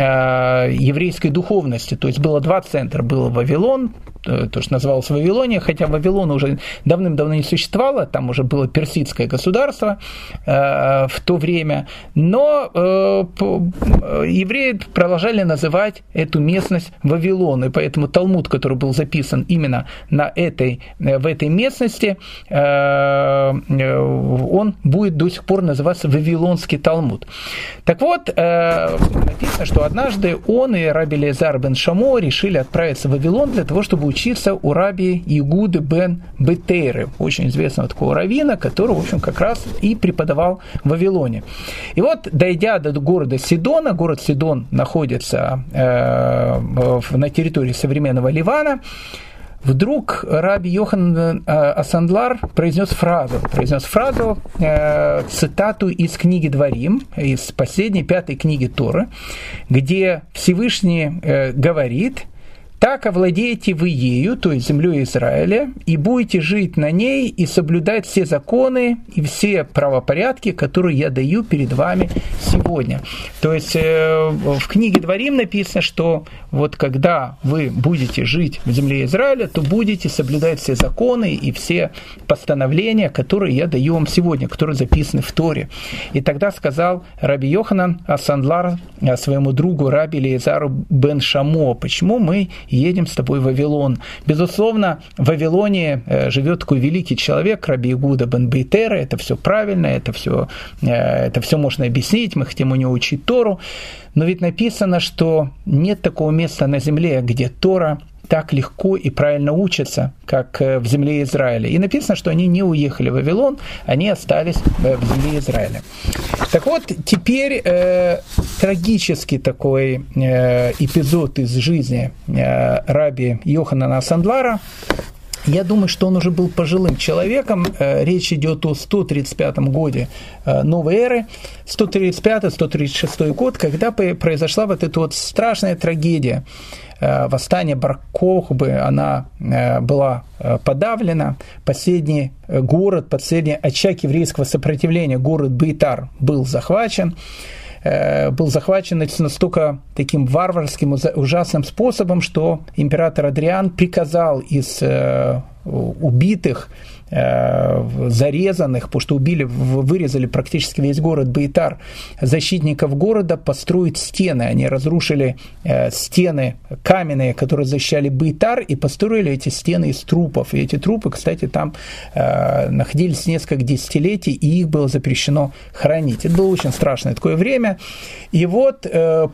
еврейской духовности. То есть было два центра. Был Вавилон, Э, то, что называлось Вавилония, хотя Вавилон уже давным-давно не существовало, там уже было персидское государство э, в то время, но э, э, евреи продолжали называть эту местность Вавилон, и поэтому Талмуд, который был записан именно на этой, э, в этой местности, э, он будет до сих пор называться Вавилонский Талмуд. Так вот, э, написано, что однажды он и Раби Лезар бен Шамо решили отправиться в Вавилон для того, чтобы учиться у раби Игуды бен Бетейры, очень известного такого равина, который, в общем, как раз и преподавал в Вавилоне. И вот, дойдя до города Сидона, город Сидон находится э, на территории современного Ливана, Вдруг Раби Йохан э, Асандлар произнес фразу, произнес фразу, э, цитату из книги Дворим, из последней пятой книги Торы, где Всевышний э, говорит, так овладеете вы ею, то есть землей Израиля, и будете жить на ней и соблюдать все законы и все правопорядки, которые я даю перед вами сегодня. То есть э, в книге Дворим написано, что вот когда вы будете жить в земле Израиля, то будете соблюдать все законы и все постановления, которые я даю вам сегодня, которые записаны в Торе. И тогда сказал Раби Йоханан Асанлар э, своему другу Раби Лезару бен Шамо, почему мы едем с тобой в Вавилон. Безусловно, в Вавилоне э, живет такой великий человек, Раби Игуда бен Бейтера, это все правильно, это все, э, это все можно объяснить, мы хотим у него учить Тору, но ведь написано, что нет такого места на земле, где Тора так легко и правильно учатся, как э, в земле Израиля. И написано, что они не уехали в Вавилон, они остались э, в земле Израиля. Так вот, теперь э, трагический такой э, эпизод из жизни э, раби Йоханана Сандлара, я думаю, что он уже был пожилым человеком. Э, речь идет о 135 годе новой эры. 135-136 год, когда произошла вот эта вот страшная трагедия восстание Баркохбы, она э, была э, подавлена. Последний город, последний очаг еврейского сопротивления, город Бейтар, был захвачен был захвачен настолько таким варварским, ужасным способом, что император Адриан приказал из убитых Э, зарезанных, потому что убили, вырезали практически весь город Бейтар, защитников города построить стены. Они разрушили э, стены каменные, которые защищали Бейтар, и построили эти стены из трупов. И эти трупы, кстати, там э, находились несколько десятилетий, и их было запрещено хранить. Это было очень страшное такое время. И вот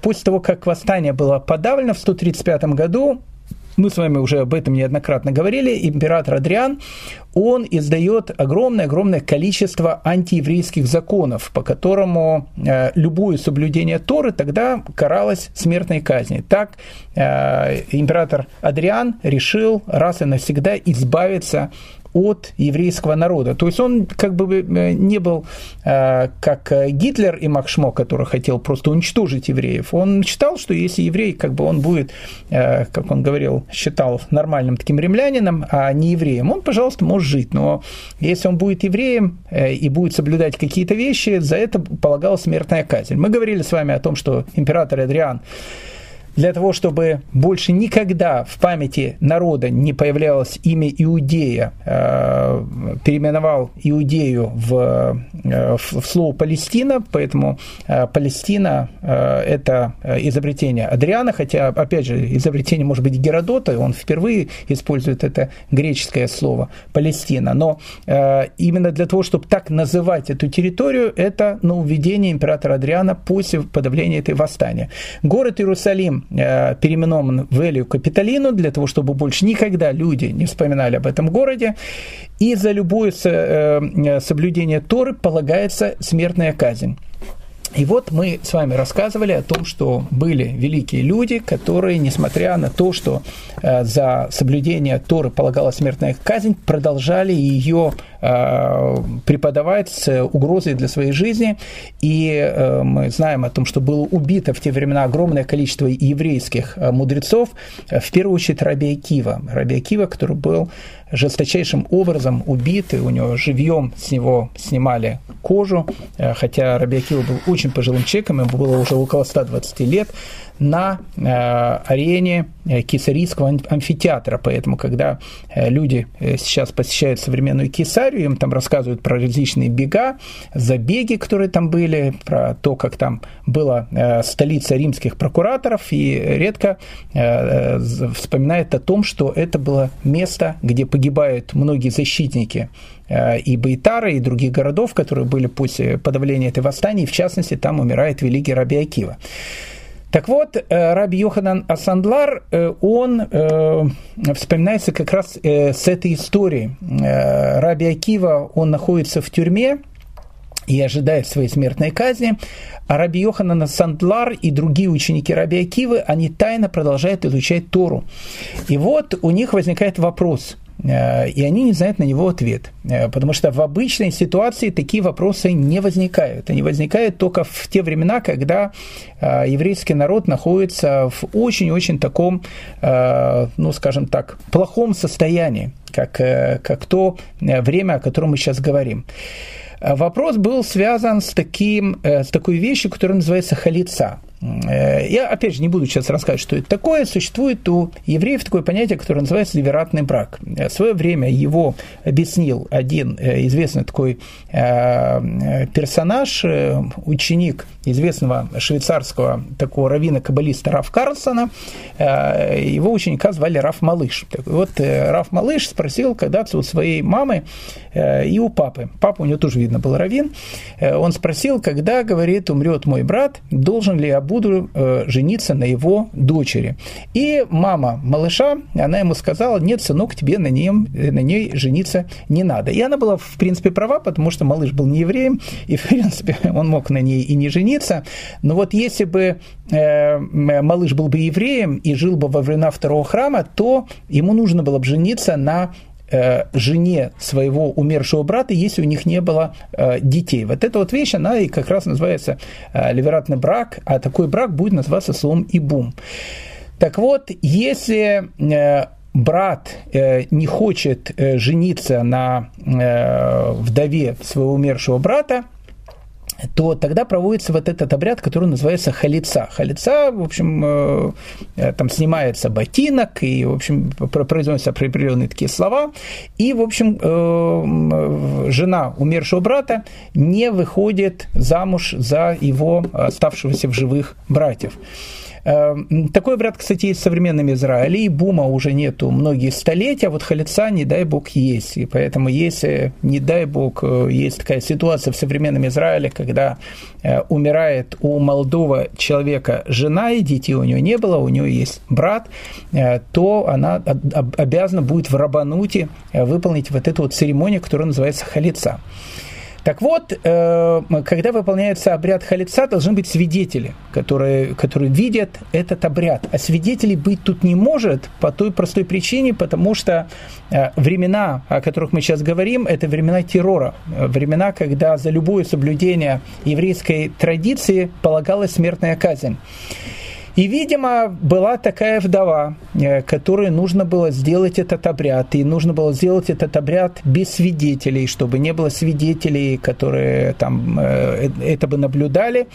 после того, как восстание было подавлено в 135 году, мы с вами уже об этом неоднократно говорили, император Адриан, он издает огромное-огромное количество антиеврейских законов, по которому э, любое соблюдение Торы тогда каралось смертной казнью. Так э, император Адриан решил раз и навсегда избавиться от еврейского народа. То есть он как бы э, не был э, как Гитлер и Макшмо, который хотел просто уничтожить евреев. Он считал, что если еврей, как бы он будет, э, как он говорил, считал нормальным таким римлянином, а не евреем, он, пожалуйста, может жить. Но если он будет евреем и будет соблюдать какие-то вещи, за это полагалась смертная казнь. Мы говорили с вами о том, что император Адриан для того, чтобы больше никогда в памяти народа не появлялось имя Иудея, э, переименовал Иудею в, э, в, слово Палестина, поэтому э, Палестина – это изобретение Адриана, хотя, опять же, изобретение может быть Геродота, он впервые использует это греческое слово Палестина, но именно для того, чтобы так называть эту территорию, это нововведение императора Адриана после подавления этой восстания. Город Иерусалим Э, переименован в Элию Капитолину для того, чтобы больше никогда люди не вспоминали об этом городе. И за любое э, соблюдение Торы полагается смертная казнь. И вот мы с вами рассказывали о том, что были великие люди, которые, несмотря на то, что э, за соблюдение Торы полагалась смертная казнь, продолжали ее э, преподавать с угрозой для своей жизни. И э, мы знаем о том, что было убито в те времена огромное количество еврейских мудрецов, в первую очередь Раби Акива. Раби Акива, который был жесточайшим образом убиты, у него живьем с него снимали кожу, хотя Раби Акива был очень пожилым человеком, ему было уже около 120 лет, на э, арене э, Кесарийского амфитеатра. Поэтому, когда э, люди сейчас посещают современную Кесарию, им там рассказывают про различные бега, забеги, которые там были, про то, как там была столица римских прокураторов, и редко вспоминает о том, что это было место, где погибают многие защитники и Байтара, и других городов, которые были после подавления этой восстания, и в частности там умирает великий Раби Акива. Так вот, э, Раби Йоханан Асандлар, э, он э, вспоминается как раз с этой истории. Раби Акива, он находится в тюрьме, и ожидает своей смертной казни, а Раби Йоханан Сандлар и другие ученики Раби Акивы, они тайно продолжают изучать Тору. И вот у них возникает вопрос – и они не знают на него ответ. Э, потому что в обычной ситуации такие вопросы не возникают. Они возникают только в те времена, когда э, еврейский народ находится в очень-очень таком, ну, скажем так, плохом состоянии, как, как то время, о котором мы сейчас говорим. Вопрос был связан с, таким, с такой вещью, которая называется халица. Э, я, опять же, не буду сейчас рассказывать, что это такое. Существует у евреев такое понятие, которое называется ливератный брак. В свое время его объяснил один э, известный такой э, персонаж, ученик известного швейцарского такого раввина-каббалиста Раф Карлсона. Его ученика звали Раф Малыш. Вот, Раф Малыш спросил когда-то у своей мамы и у папы. Папа у него тоже, видно, был раввин. Он спросил, когда, говорит, умрет мой брат, должен ли я буду э, жениться на его дочери. И мама малыша, она ему сказала, нет, сынок, тебе на, нем, на ней жениться не надо. И она была, в принципе, права, потому что малыш был не евреем, и, в принципе, [LAUGHS] он мог на ней и не жениться. Но вот если бы э, малыш был бы евреем и жил бы во времена второго храма, то ему нужно было бы жениться на Э, жене своего умершего брата, если у них не было э, детей. Вот эта вот вещь, она и как раз называется э, ливератный брак, а такой брак будет называться словом ибум. Так вот, если брат не хочет жениться на вдове своего умершего брата, то тогда проводится вот этот обряд, который называется халица. Халица, в общем, э, э, там снимается ботинок, и, в общем, произносятся определенные такие слова, и, в общем, э, жена умершего брата не выходит замуж за его оставшегося в живых братьев. Такой обряд, кстати, есть в современном Израиле, и бума уже нету многие столетия, а вот халица, не дай бог, есть. И поэтому если, не дай бог, есть такая ситуация в современном Израиле, когда умирает у молодого человека жена, и детей у нее не было, у нее есть брат, то она обязана будет в Рабануте выполнить вот эту вот церемонию, которая называется халица. Так вот, э, когда выполняется обряд халица, должны быть свидетели, которые, которые видят этот обряд. А свидетелей быть тут не может по той простой причине, потому что э, времена, о которых мы сейчас говорим, это времена террора. Времена, когда за любое соблюдение еврейской традиции полагалась смертная казнь. И, видимо, была такая вдова, э, которой нужно было сделать этот обряд. И нужно было сделать этот обряд без свидетелей, чтобы не было свидетелей, которые там э, это бы наблюдали.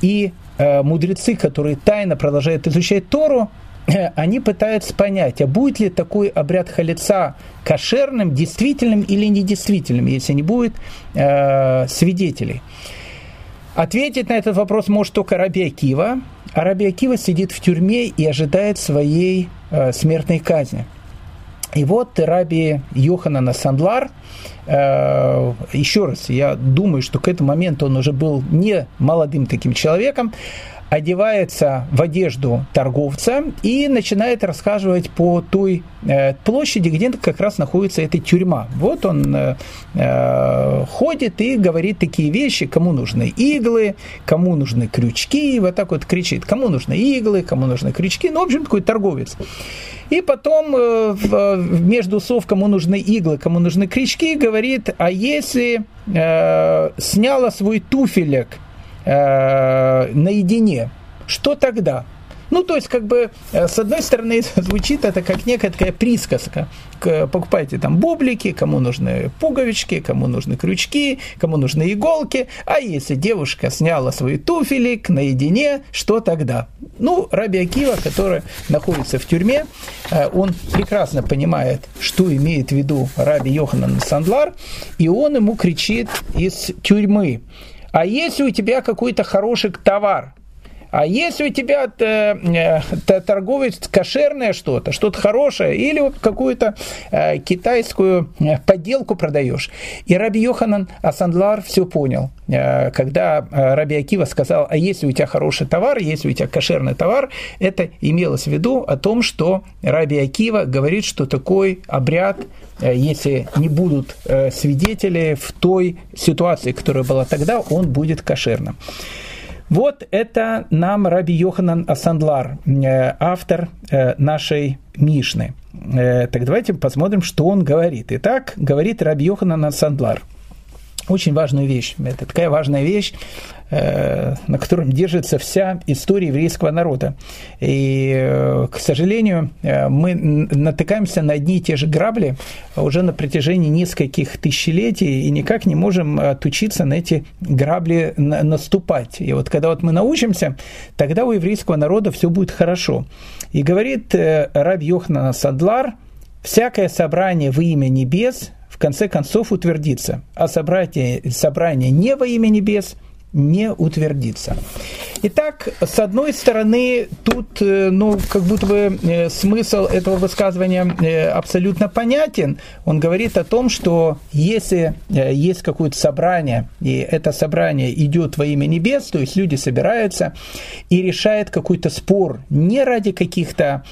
И э, мудрецы, которые тайно продолжают изучать Тору, они пытаются понять, а будет ли такой обряд халица кошерным, действительным или недействительным, если не будет э, свидетелей. Ответить на этот вопрос может только Раби Акива, а Раби Акива сидит в тюрьме и ожидает своей э, смертной казни. И вот Раби Йоханана Сандлар, э, еще раз, я думаю, что к этому моменту он уже был не молодым таким человеком, одевается в одежду торговца и начинает расхаживать по той э, площади, где как раз находится эта тюрьма. Вот он э, э, ходит и говорит такие вещи, кому нужны иглы, кому нужны крючки, вот так вот кричит, кому нужны иглы, кому нужны крючки, ну, в общем, такой торговец. И потом между слов, кому нужны иглы, кому нужны крючки, говорит, а если сняла свой туфелек – э, наедине, что тогда? Ну, то есть, как бы, э, с одной стороны, [LAUGHS] звучит это как некая присказка. Покупайте там бублики, кому нужны пуговички, кому нужны крючки, кому нужны иголки. А если девушка сняла свои туфелик наедине, что тогда? Ну, Раби Акива, который находится в тюрьме, э, он прекрасно понимает, что имеет в виду Раби Йоханан Сандлар, и он ему кричит из тюрьмы – а если у тебя какой-то хороший товар, а если у тебя э, э, торговец кошерное что-то, что-то хорошее, или вот какую-то э, китайскую подделку продаешь. И Раби Йоханан Асандлар все понял. Когда Раби Акива сказал, а если у тебя хороший товар, если у тебя кошерный товар, это имелось в виду о том, что Раби Акива говорит, что такой обряд если не будут свидетели в той ситуации, которая была тогда, он будет кошерным. Вот это нам Раби Йоханан Асандлар, э, автор нашей Мишны. Так давайте посмотрим, что он говорит. Итак, говорит Раби Йоханан Асандлар. Очень важную вещь. Это такая важная вещь, Э, на котором держится вся история еврейского народа. И, э, к сожалению, э, мы натыкаемся на одни и те же грабли уже на протяжении нескольких тысячелетий и никак не можем отучиться на эти грабли наступать. И вот когда вот мы научимся, тогда у еврейского народа все будет хорошо. И говорит Раб Йохна Садлар, всякое собрание во имя небес в конце концов утвердится, а собрание, собрание не во имя небес – не утвердится. Итак, с одной стороны, тут, э, ну, как будто бы э, смысл этого высказывания э, абсолютно понятен. Он говорит о том, что если есть какое-то собрание, и это собрание идет во имя небес, то есть люди собираются и решают какой-то спор не ради каких-то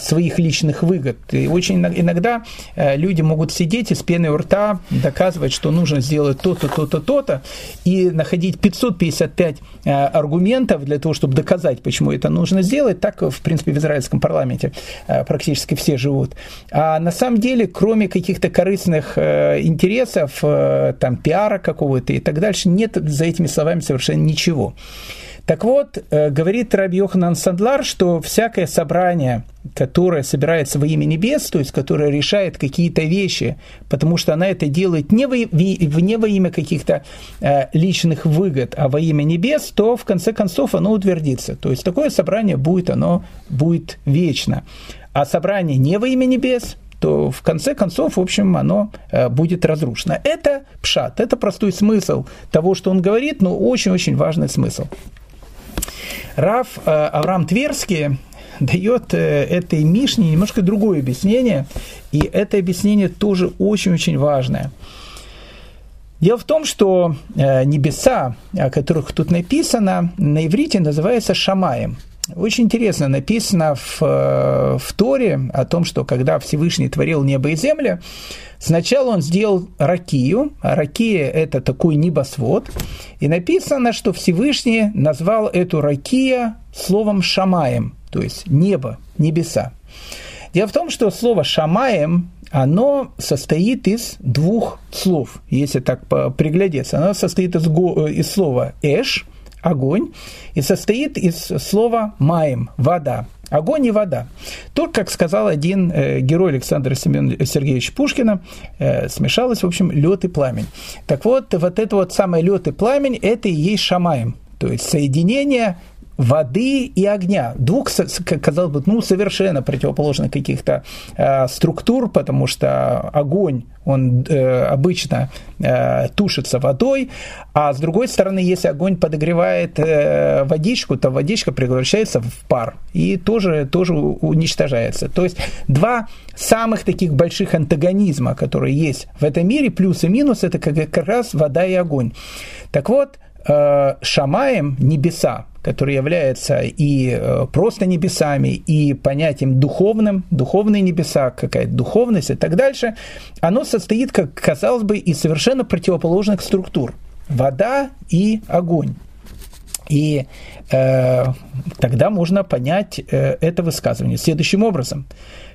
своих личных выгод. И очень иногда люди могут сидеть и с пеной у рта доказывать, что нужно сделать то-то, то-то, то-то, и находить 555 аргументов, аргументов для того, чтобы доказать, почему это нужно сделать, так, в принципе, в израильском парламенте э, практически все живут. А на самом деле, кроме каких-то корыстных э, интересов, э, там, пиара какого-то и так дальше, нет за этими словами совершенно ничего. Так вот, э, говорит Раби Йоханан Сандлар, что всякое собрание, которое собирается во имя небес, то есть которое решает какие-то вещи, потому что она это делает не во, не во имя каких-то э, личных выгод, а во имя небес, то в конце концов оно утвердится. То есть такое собрание будет, оно будет вечно. А собрание не во имя небес, то в конце концов, в общем, оно э, будет разрушено. Это пшат, это простой смысл того, что он говорит, но очень-очень важный смысл. Раф э, Авраам Тверский дает э, этой Мишне немножко другое объяснение, и это объяснение тоже очень-очень важное. Дело в том, что э, небеса, о которых тут написано, на иврите называются шамаем. Очень интересно написано в, э, в Торе о том, что когда Всевышний творил небо и землю, сначала он сделал ракию, ракия – это такой небосвод, и написано, что Всевышний назвал эту ракия словом «шамаем», то есть небо, небеса. Дело в том, что слово «шамаем» оно состоит из двух слов, если так приглядеться. Оно состоит из, из слова «эш», огонь, и состоит из слова «маем», вода. Огонь и вода. Только, как сказал один э, герой Александра Семен Сергеевича Пушкина, э, смешалось, в общем, лед и пламень. Так вот, вот это вот самое лед и пламень, это и есть шамаем. То есть соединение воды и огня. Двух, казалось бы, ну, совершенно противоположных каких-то э, структур, потому что огонь, он э, обычно э, тушится водой, а с другой стороны, если огонь подогревает э, водичку, то водичка превращается в пар и тоже, тоже уничтожается. То есть два самых таких больших антагонизма, которые есть в этом мире, плюс и минус, это как, раз вода и огонь. Так вот, Шамаем, небеса, который является и э, просто небесами, и понятием духовным, духовные небеса, какая-то духовность и так дальше, оно состоит, как казалось бы, из совершенно противоположных структур. Вода и огонь. И э, тогда можно понять э, это высказывание следующим образом.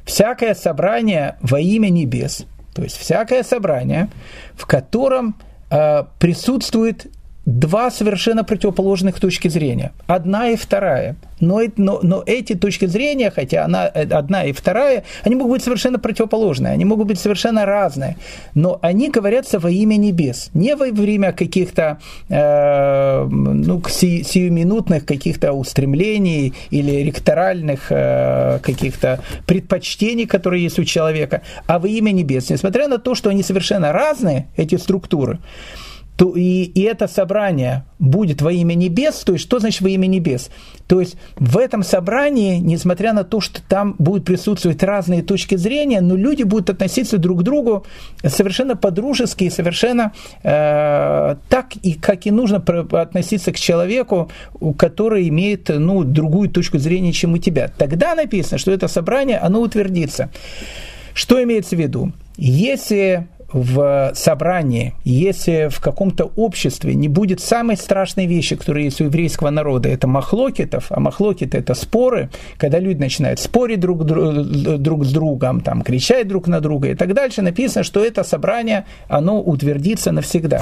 Всякое собрание во имя небес, то есть всякое собрание, в котором э, присутствует два совершенно противоположных точки зрения. Одна и вторая. Но, но, но эти точки зрения, хотя она одна и вторая, они могут быть совершенно противоположные, они могут быть совершенно разные. Но они говорятся во имя небес. Не во время каких-то э, ну, си, сиюминутных каких-то устремлений или ректоральных э, каких-то предпочтений, которые есть у человека, а во имя небес. Несмотря на то, что они совершенно разные, эти структуры, то и, и это собрание будет во имя небес, то есть что значит во имя небес? То есть в этом собрании, несмотря на то, что там будут присутствовать разные точки зрения, но люди будут относиться друг к другу совершенно по-дружески и совершенно э, так, и как и нужно относиться к человеку, который имеет ну, другую точку зрения, чем у тебя. Тогда написано, что это собрание, оно утвердится. Что имеется в виду? Если в собрании, если в каком-то обществе не будет самой страшной вещи, которая есть у еврейского народа, это махлокетов, а махлокеты – это споры, когда люди начинают спорить друг, друг с другом, там, кричать друг на друга и так дальше, написано, что это собрание, оно утвердится навсегда.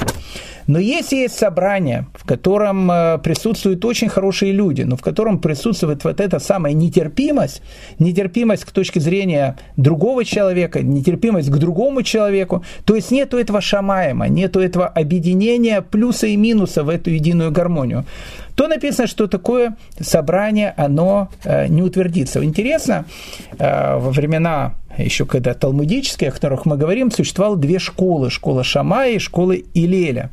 Но если есть собрание, в котором э, присутствуют очень хорошие люди, но в котором присутствует вот эта самая нетерпимость, нетерпимость к точке зрения другого человека, нетерпимость к другому человеку, то есть нету этого шамаема, нету этого объединения плюса и минуса в эту единую гармонию то написано, что такое собрание, оно э, не утвердится. Интересно, э, во времена еще когда талмудические, о которых мы говорим, существовало две школы. Школа Шамая и школа Илеля.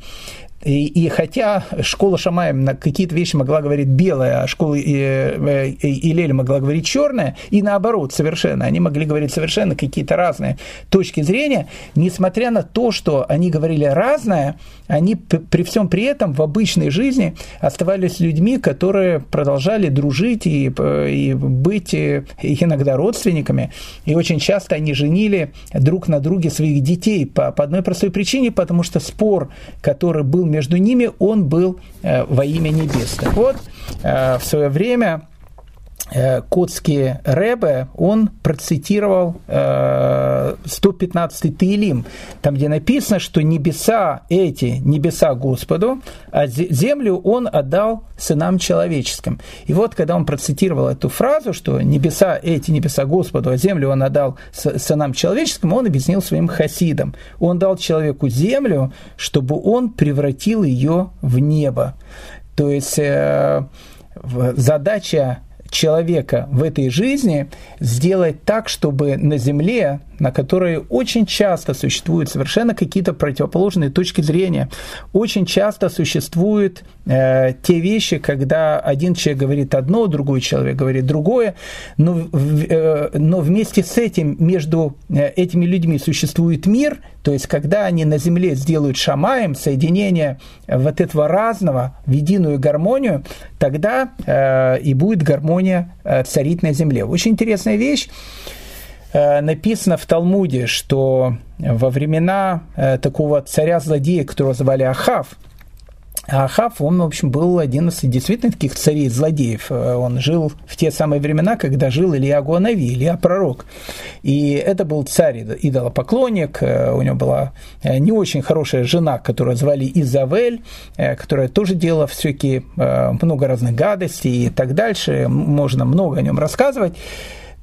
И, хотя школа Шамаем на какие-то вещи могла говорить белая, а школа Илель могла говорить черная, и наоборот совершенно, они могли говорить совершенно какие-то разные точки зрения, несмотря на то, что они говорили разное, они при всем при этом в обычной жизни оставались людьми, которые продолжали дружить и, и быть иногда родственниками, и очень часто они женили друг на друге своих детей по, по одной простой причине, потому что спор, который был между ними, он был э, во имя небес. Так вот, э, в свое время Котский Ребе, он процитировал 115-й Таилим, там, где написано, что небеса эти, небеса Господу, а землю он отдал сынам человеческим. И вот, когда он процитировал эту фразу, что небеса эти, небеса Господу, а землю он отдал сынам человеческим, он объяснил своим хасидам. Он дал человеку землю, чтобы он превратил ее в небо. То есть э, задача человека в этой жизни сделать так, чтобы на земле, на которой очень часто существуют совершенно какие-то противоположные точки зрения. Очень часто существуют э, те вещи, когда один человек говорит одно, другой человек говорит другое, но, э, но вместе с этим между э, этими людьми существует мир, то есть когда они на земле сделают шамаем, соединение вот этого разного в единую гармонию, тогда э, и будет гармония э, царить на земле. Очень интересная вещь. Э, написано в Талмуде, что во времена э, такого царя-злодея, которого звали Ахав, Ахав, он, в общем, был один из действительно таких царей-злодеев. Э, он жил в те самые времена, когда жил Илья Гуанави, Илья Пророк. И это был царь идолопоклонник, у него была не очень хорошая жена, которую звали Изавель, которая тоже делала всякие много разных гадостей и так дальше. Можно много о нем рассказывать.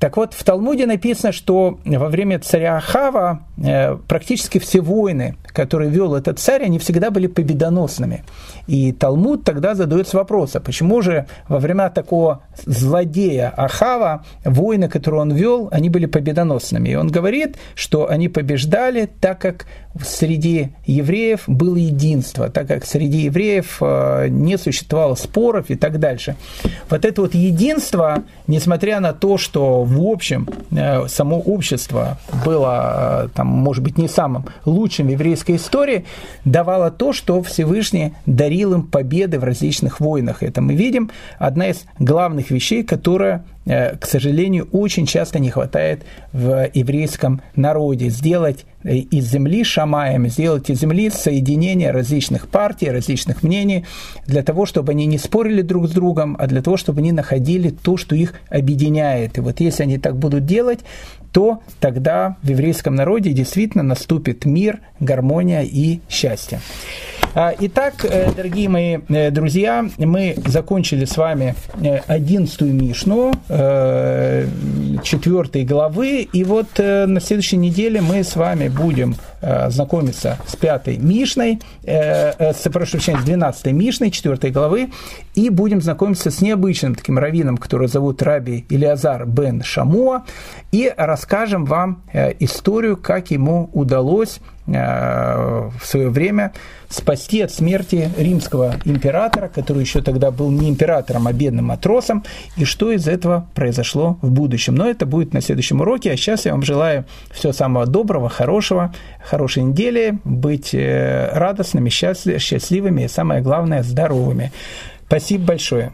Так вот, в Талмуде написано, что во время царя Ахава э, практически все войны, которые вел этот царь, они всегда были победоносными. И Талмуд тогда задается вопросом, почему же во времена такого злодея Ахава войны, которые он вел, они были победоносными. И он говорит, что они побеждали, так как среди евреев было единство, так как среди евреев э, не существовало споров и так дальше. Вот это вот единство, несмотря на то, что в общем э, само общество было, э, там, может быть, не самым лучшим в еврейской истории, давало то, что Всевышний дарил им победы в различных войнах. Это мы видим. Одна из главных вещей, которая к сожалению, очень часто не хватает в еврейском народе. Сделать э, из земли шамаем, сделать из земли соединение различных партий, различных мнений, для того, чтобы они не спорили друг с другом, а для того, чтобы они находили то, что их объединяет. И вот если они так будут делать, то тогда в еврейском народе действительно наступит мир, гармония и счастье. А, итак, э, дорогие мои э, друзья, мы закончили с вами э, одиннадцатую Мишну, четвертой главы, и вот на следующей неделе мы с вами будем знакомиться с пятой Мишной, с, прошу прощения, с двенадцатой Мишной, четвертой главы, и будем знакомиться с необычным таким раввином, который зовут Раби Илиазар бен Шамуа, и расскажем вам историю, как ему удалось в свое время спасти от смерти римского императора, который еще тогда был не императором, а бедным матросом, и что из этого произошло в будущем. Но это будет на следующем уроке, а сейчас я вам желаю всего самого доброго, хорошего, хорошей недели, быть э, радостными, счастливыми и, самое главное, здоровыми. Спасибо большое.